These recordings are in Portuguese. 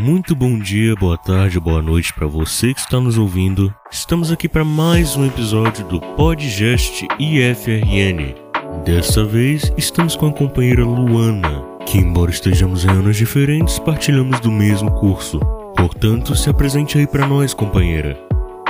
Muito bom dia, boa tarde, boa noite para você que está nos ouvindo. Estamos aqui para mais um episódio do Podgest IFRN. Dessa vez, estamos com a companheira Luana, que, embora estejamos em anos diferentes, partilhamos do mesmo curso. Portanto, se apresente aí para nós, companheira.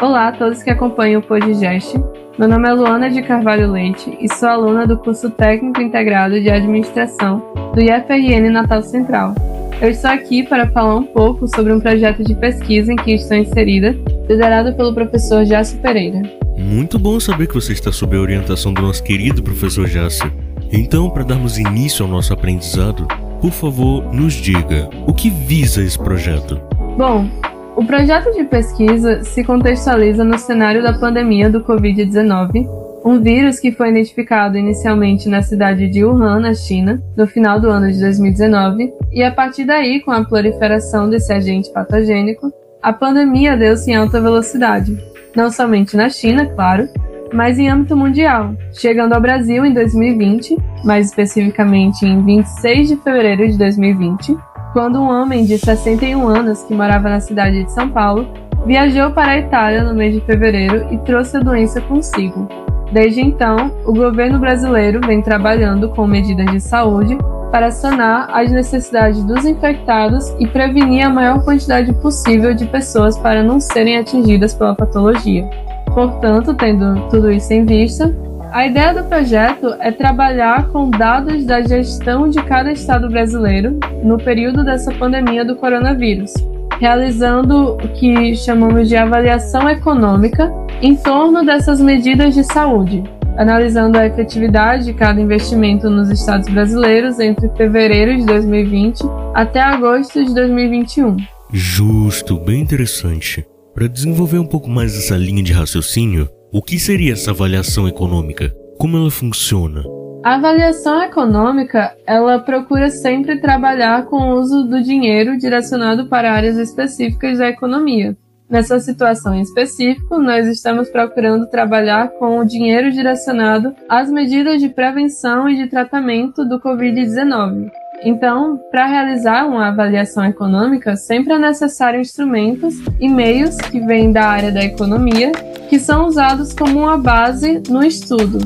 Olá a todos que acompanham o Podgest. Meu nome é Luana de Carvalho Leite e sou aluna do curso Técnico Integrado de Administração do IFRN Natal Central. Eu estou aqui para falar um pouco sobre um projeto de pesquisa em que estou inserida, liderado pelo professor Jácio Pereira. Muito bom saber que você está sob a orientação do nosso querido professor Jácio. Então, para darmos início ao nosso aprendizado, por favor, nos diga o que visa esse projeto. Bom, o projeto de pesquisa se contextualiza no cenário da pandemia do Covid-19 um vírus que foi identificado inicialmente na cidade de Wuhan, na China, no final do ano de 2019, e a partir daí, com a proliferação desse agente patogênico, a pandemia deu-se em alta velocidade, não somente na China, claro, mas em âmbito mundial, chegando ao Brasil em 2020, mais especificamente em 26 de fevereiro de 2020, quando um homem de 61 anos que morava na cidade de São Paulo viajou para a Itália no mês de fevereiro e trouxe a doença consigo, Desde então, o governo brasileiro vem trabalhando com medidas de saúde para sanar as necessidades dos infectados e prevenir a maior quantidade possível de pessoas para não serem atingidas pela patologia. Portanto, tendo tudo isso em vista, a ideia do projeto é trabalhar com dados da gestão de cada estado brasileiro no período dessa pandemia do coronavírus, realizando o que chamamos de avaliação econômica em torno dessas medidas de saúde, analisando a efetividade de cada investimento nos estados brasileiros entre fevereiro de 2020 até agosto de 2021. Justo, bem interessante. Para desenvolver um pouco mais essa linha de raciocínio, o que seria essa avaliação econômica? Como ela funciona? A avaliação econômica, ela procura sempre trabalhar com o uso do dinheiro direcionado para áreas específicas da economia. Nessa situação em específico, nós estamos procurando trabalhar com o dinheiro direcionado às medidas de prevenção e de tratamento do Covid-19. Então, para realizar uma avaliação econômica, sempre é necessário instrumentos e meios que vêm da área da economia, que são usados como uma base no estudo.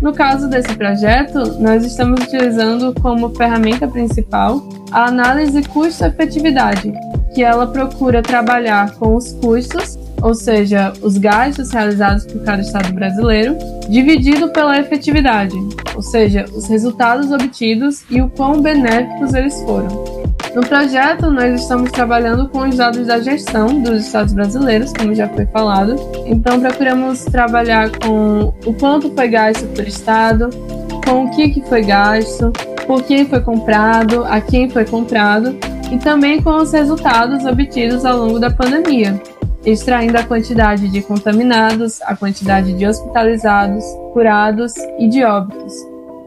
No caso desse projeto, nós estamos utilizando como ferramenta principal a análise custo-efetividade, que ela procura trabalhar com os custos, ou seja, os gastos realizados por cada estado brasileiro, dividido pela efetividade, ou seja, os resultados obtidos e o quão benéficos eles foram. No projeto, nós estamos trabalhando com os dados da gestão dos estados brasileiros, como já foi falado. Então, procuramos trabalhar com o quanto foi gasto por estado, com o que, que foi gasto, por quem foi comprado, a quem foi comprado e também com os resultados obtidos ao longo da pandemia, extraindo a quantidade de contaminados, a quantidade de hospitalizados, curados e de óbitos.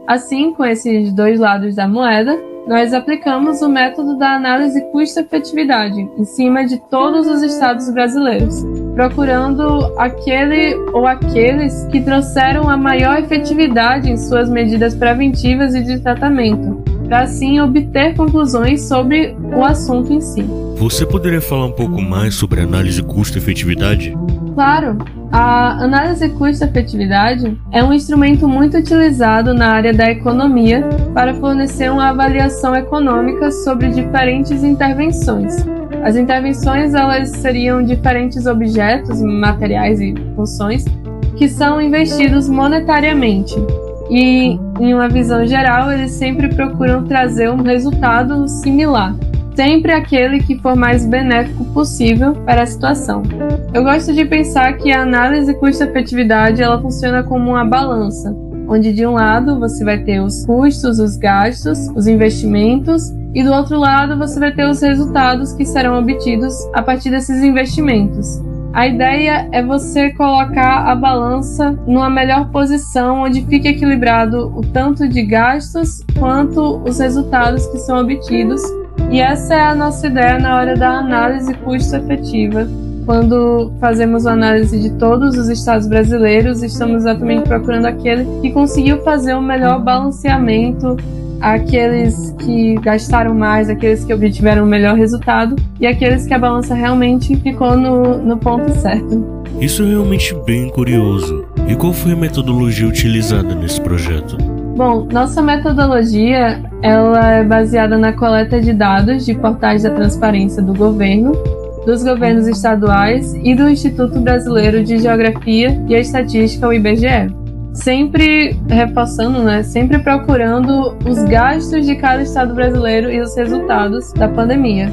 Assim, com esses dois lados da moeda, nós aplicamos o método da análise custo-efetividade em cima de todos os estados brasileiros, procurando aquele ou aqueles que trouxeram a maior efetividade em suas medidas preventivas e de tratamento, para assim obter conclusões sobre o assunto em si. Você poderia falar um pouco mais sobre análise custo-efetividade? Claro, a análise custo-efetividade é um instrumento muito utilizado na área da economia para fornecer uma avaliação econômica sobre diferentes intervenções. As intervenções elas seriam diferentes objetos, materiais e funções que são investidos monetariamente. E, em uma visão geral, eles sempre procuram trazer um resultado similar sempre aquele que for mais benéfico possível para a situação. Eu gosto de pensar que a análise custo-efetividade ela funciona como uma balança, onde de um lado você vai ter os custos, os gastos, os investimentos e do outro lado você vai ter os resultados que serão obtidos a partir desses investimentos. A ideia é você colocar a balança numa melhor posição, onde fique equilibrado o tanto de gastos quanto os resultados que são obtidos e essa é a nossa ideia na hora da análise custo-efetiva. Quando fazemos a análise de todos os estados brasileiros, estamos exatamente procurando aquele que conseguiu fazer o um melhor balanceamento, aqueles que gastaram mais, aqueles que obtiveram o melhor resultado e aqueles que a balança realmente ficou no, no ponto certo. Isso é realmente bem curioso. E qual foi a metodologia utilizada nesse projeto? Bom, nossa metodologia ela é baseada na coleta de dados de portais da transparência do governo, dos governos estaduais e do Instituto Brasileiro de Geografia e Estatística, o IBGE sempre reforçando, né, sempre procurando os gastos de cada estado brasileiro e os resultados da pandemia.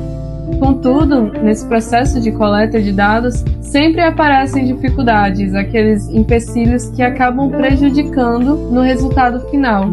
Contudo, nesse processo de coleta de dados, sempre aparecem dificuldades, aqueles empecilhos que acabam prejudicando no resultado final.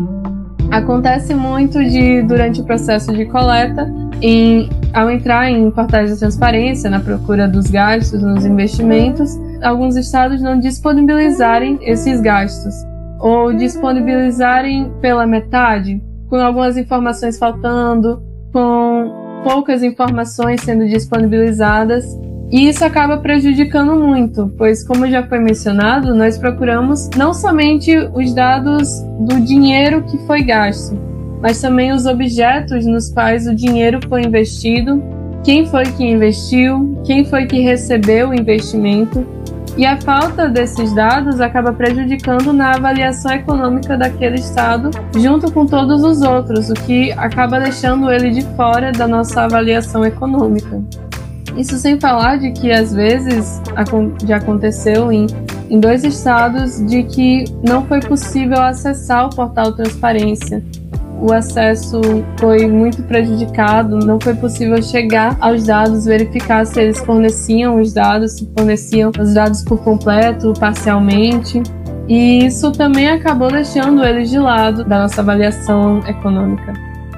Acontece muito de, durante o processo de coleta, em, ao entrar em portais de transparência, na procura dos gastos, nos investimentos, alguns estados não disponibilizarem esses gastos ou disponibilizarem pela metade, com algumas informações faltando, com poucas informações sendo disponibilizadas. E isso acaba prejudicando muito, pois, como já foi mencionado, nós procuramos não somente os dados do dinheiro que foi gasto, mas também os objetos nos quais o dinheiro foi investido, quem foi que investiu, quem foi que recebeu o investimento e a falta desses dados acaba prejudicando na avaliação econômica daquele estado, junto com todos os outros, o que acaba deixando ele de fora da nossa avaliação econômica. Isso sem falar de que às vezes já aconteceu em, em dois estados de que não foi possível acessar o portal Transparência o acesso foi muito prejudicado, não foi possível chegar aos dados, verificar se eles forneciam os dados, se forneciam os dados por completo, parcialmente. E isso também acabou deixando eles de lado da nossa avaliação econômica.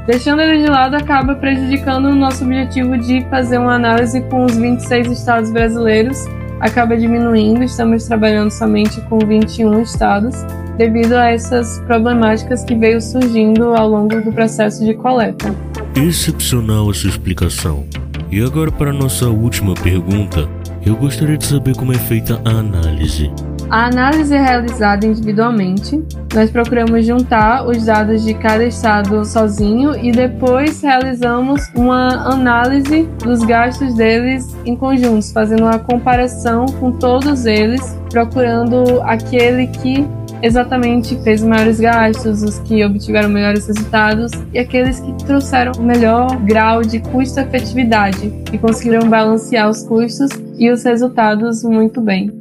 Deixando eles de lado acaba prejudicando o nosso objetivo de fazer uma análise com os 26 estados brasileiros, acaba diminuindo, estamos trabalhando somente com 21 estados devido a essas problemáticas que veio surgindo ao longo do processo de coleta. Excepcional a sua explicação. E agora para nossa última pergunta, eu gostaria de saber como é feita a análise. A análise é realizada individualmente. Nós procuramos juntar os dados de cada estado sozinho e depois realizamos uma análise dos gastos deles em conjuntos, fazendo uma comparação com todos eles, procurando aquele que exatamente fez maiores gastos, os que obtiveram melhores resultados e aqueles que trouxeram o melhor grau de custo-efetividade e conseguiram balancear os custos e os resultados muito bem.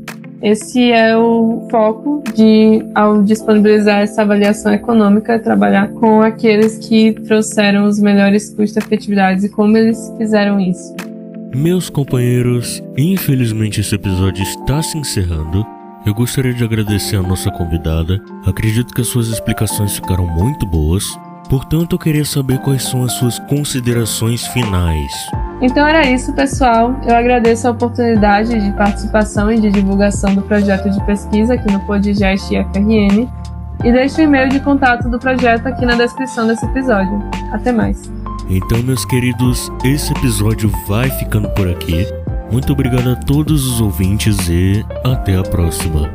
Esse é o foco de, ao disponibilizar essa avaliação econômica, trabalhar com aqueles que trouxeram os melhores custo-efetividades e como eles fizeram isso. Meus companheiros, infelizmente esse episódio está se encerrando. Eu gostaria de agradecer a nossa convidada. Acredito que as suas explicações ficaram muito boas. Portanto, eu queria saber quais são as suas considerações finais. Então era isso, pessoal. Eu agradeço a oportunidade de participação e de divulgação do projeto de pesquisa aqui no Podgest FRN e deixo o e-mail de contato do projeto aqui na descrição desse episódio. Até mais. Então, meus queridos, esse episódio vai ficando por aqui. Muito obrigado a todos os ouvintes e até a próxima.